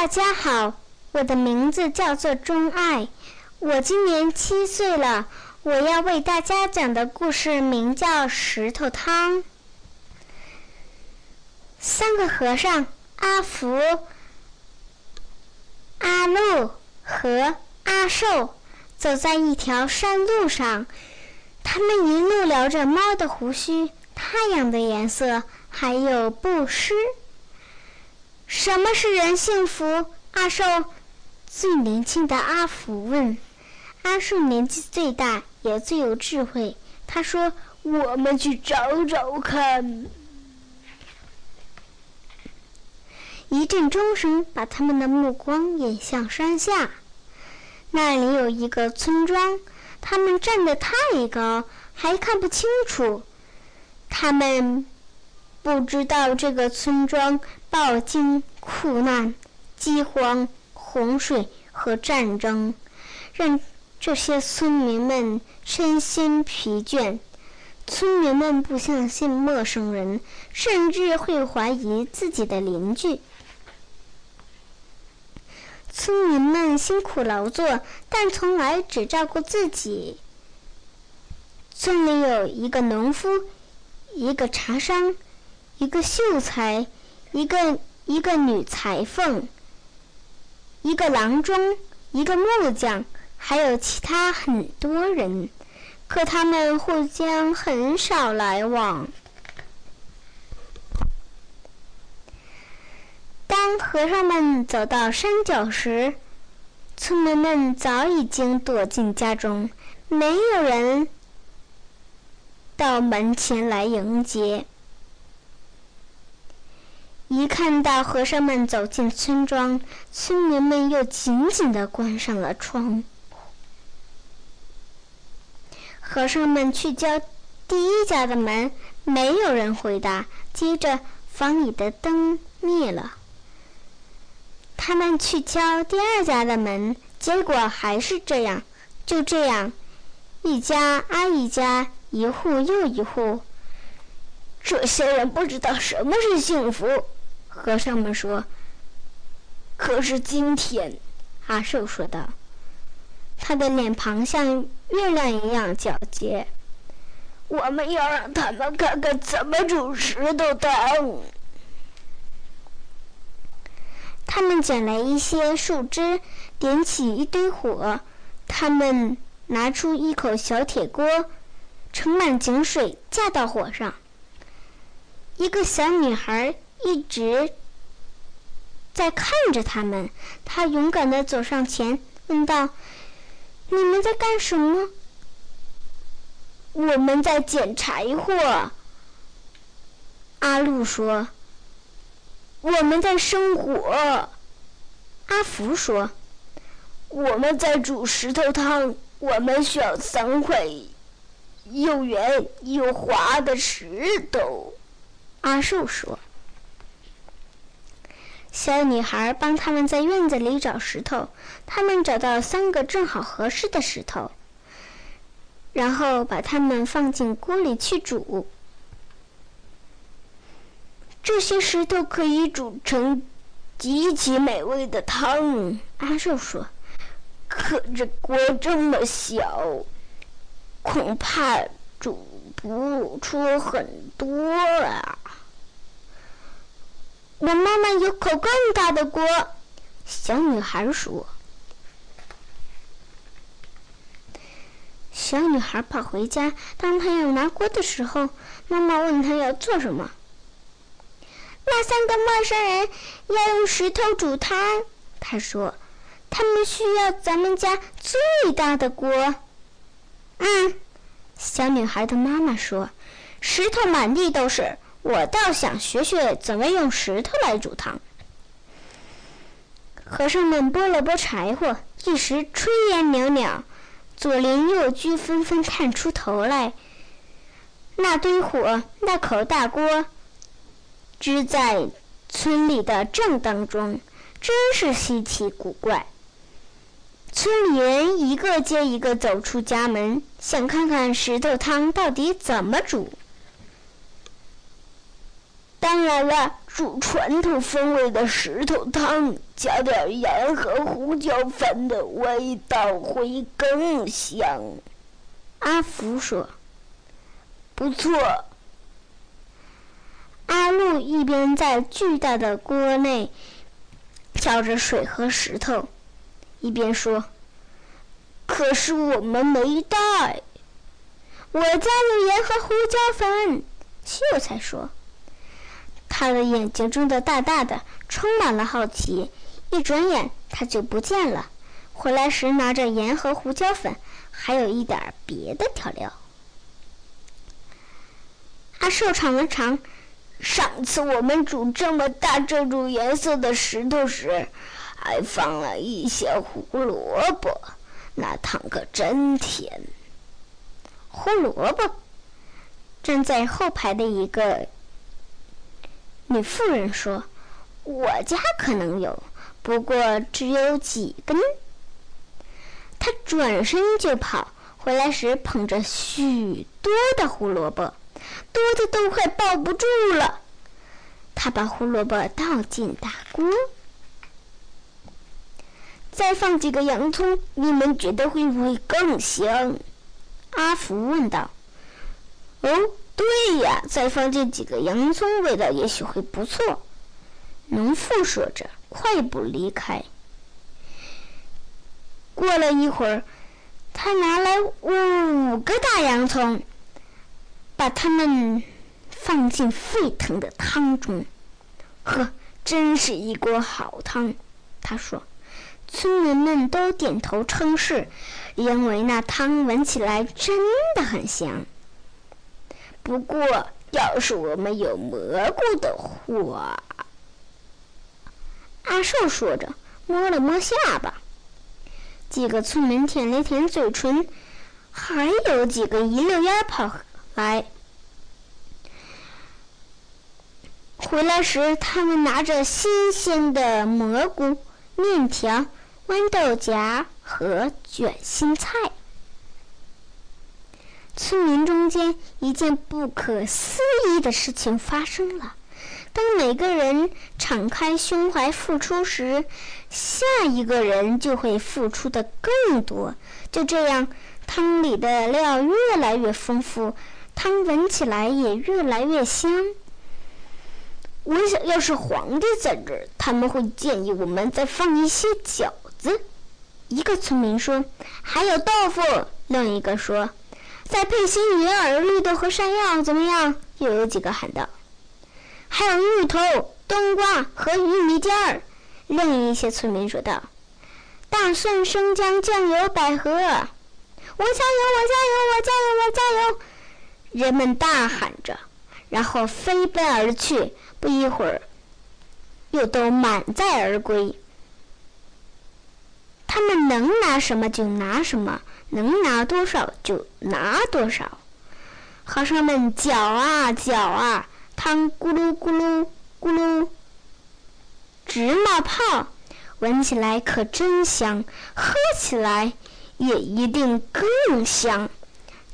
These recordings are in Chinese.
大家好，我的名字叫做钟爱，我今年七岁了。我要为大家讲的故事名叫《石头汤》。三个和尚阿福、阿禄和阿寿走在一条山路上，他们一路聊着猫的胡须、太阳的颜色，还有布施。什么是人幸福？阿寿最年轻的阿福问。阿寿年纪最大，也最有智慧。他说：“我们去找找看。”一阵钟声把他们的目光引向山下，那里有一个村庄。他们站得太高，还看不清楚。他们不知道这个村庄饱经苦难、饥荒、洪水和战争，让这些村民们身心疲倦。村民们不相信陌生人，甚至会怀疑自己的邻居。村民们辛苦劳作，但从来只照顾自己。村里有一个农夫，一个茶商，一个秀才，一个一个女裁缝，一个郎中，一个木匠，还有其他很多人，可他们互相很少来往。当和尚们走到山脚时，村民们早已经躲进家中，没有人到门前来迎接。一看到和尚们走进村庄，村民们又紧紧地关上了窗户。和尚们去敲第一家的门，没有人回答。接着，房里的灯灭了。他们去敲第二家的门，结果还是这样。就这样，一家挨一家，一户又一户。这些人不知道什么是幸福，和尚们说。可是今天，阿寿说道，他的脸庞像月亮一样皎洁。我们要让他们看看怎么煮石头汤。他们捡来一些树枝，点起一堆火。他们拿出一口小铁锅，盛满井水，架到火上。一个小女孩一直在看着他们。他勇敢地走上前，问道：“你们在干什么？”“我们在捡柴火。”阿禄说。我们在生火，阿福说：“我们在煮石头汤。我们需要三块又圆又滑的石头。”阿寿说：“小女孩帮他们在院子里找石头，他们找到三个正好合适的石头，然后把它们放进锅里去煮。”这些石头可以煮成极其美味的汤，阿寿说。可这锅这么小，恐怕煮不出很多啊。我妈妈有口更大的锅，小女孩说。小女孩跑回家，当她要拿锅的时候，妈妈问她要做什么。那三个陌生人要用石头煮汤，她说：“他们需要咱们家最大的锅。”嗯，小女孩的妈妈说：“石头满地都是，我倒想学学怎么用石头来煮汤。”和尚们拨了拨柴火，一时炊烟袅袅，左邻右居纷纷探出头来。那堆火，那口大锅。支在村里的正当中，真是稀奇古怪。村里人一个接一个走出家门，想看看石头汤到底怎么煮。当然了，煮传统风味的石头汤，加点盐和胡椒粉的味道会更香。阿福说：“不错。”阿路一边在巨大的锅内搅着水和石头，一边说：“可是我们没带。”我加了盐和胡椒粉。秀才说：“他的眼睛睁得大大的，充满了好奇。一转眼，他就不见了。回来时拿着盐和胡椒粉，还有一点别的调料。”阿寿尝了尝，上次我们煮这么大这种颜色的石头时，还放了一些胡萝卜，那汤可真甜。胡萝卜。站在后排的一个女妇人说：“我家可能有，不过只有几根。”她转身就跑，回来时捧着许多的胡萝卜，多的都快抱不住了。她把胡萝卜倒进大锅，再放几个洋葱，你们觉得会不会更香？阿福问道。哦，对呀，再放进几个洋葱，味道也许会不错。农妇说着，快步离开。过了一会儿，他拿来五个大洋葱，把它们放进沸腾的汤中。呵，真是一锅好汤，他说。村民们都点头称是，因为那汤闻起来真的很香。不过，要是我们有蘑菇的话，阿寿说着，摸了摸下巴。几个村民舔了舔嘴唇，还有几个一溜烟跑来。回来时，他们拿着新鲜的蘑菇、面条、豌豆荚和卷心菜。村民中间，一件不可思议的事情发生了。当每个人敞开胸怀付出时，下一个人就会付出的更多。就这样，汤里的料越来越丰富，汤闻起来也越来越香。我想要是皇帝在这儿，他们会建议我们再放一些饺子。一个村民说：“还有豆腐。”另一个说。再配些银耳、绿豆和山药，怎么样？又有几个喊道：“还有芋头、冬瓜和玉米尖儿。”另一些村民说道：“大蒜、生姜、酱油、百合。”我加油！我加油！我加油！我加油！人们大喊着，然后飞奔而去。不一会儿，又都满载而归。他们能拿什么就拿什么。能拿多少就拿多少，和尚们搅啊搅啊，汤咕噜咕噜咕噜直冒泡，闻起来可真香，喝起来也一定更香。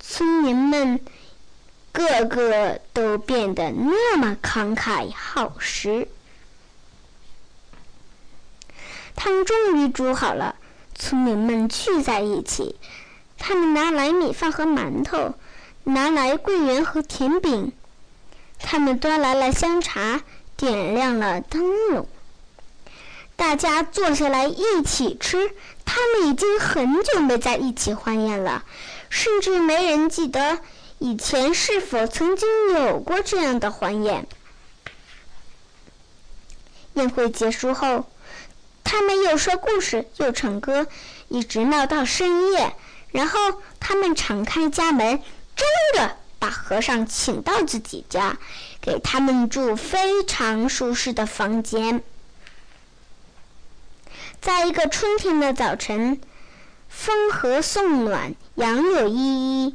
村民们个个都变得那么慷慨好施。汤终于煮好了，村民们聚在一起。他们拿来米饭和馒头，拿来桂圆和甜饼，他们端来了香茶，点亮了灯笼。大家坐下来一起吃。他们已经很久没在一起欢宴了，甚至没人记得以前是否曾经有过这样的欢宴。宴会结束后，他们又说故事，又唱歌，一直闹到深夜。然后他们敞开家门，真的把和尚请到自己家，给他们住非常舒适的房间。在一个春天的早晨，风和送暖，杨柳依依，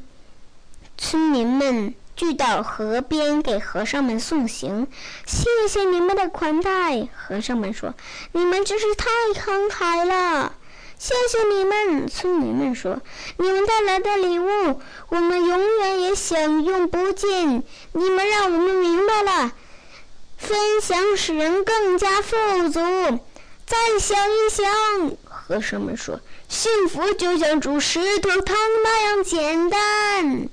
村民们聚到河边给和尚们送行。谢谢你们的款待，和尚们说：“你们真是太慷慨了。”谢谢你们，村民们说：“你们带来的礼物，我们永远也享用不尽。你们让我们明白了，分享使人更加富足。再想一想，和尚们说，幸福就像煮石头汤那样简单。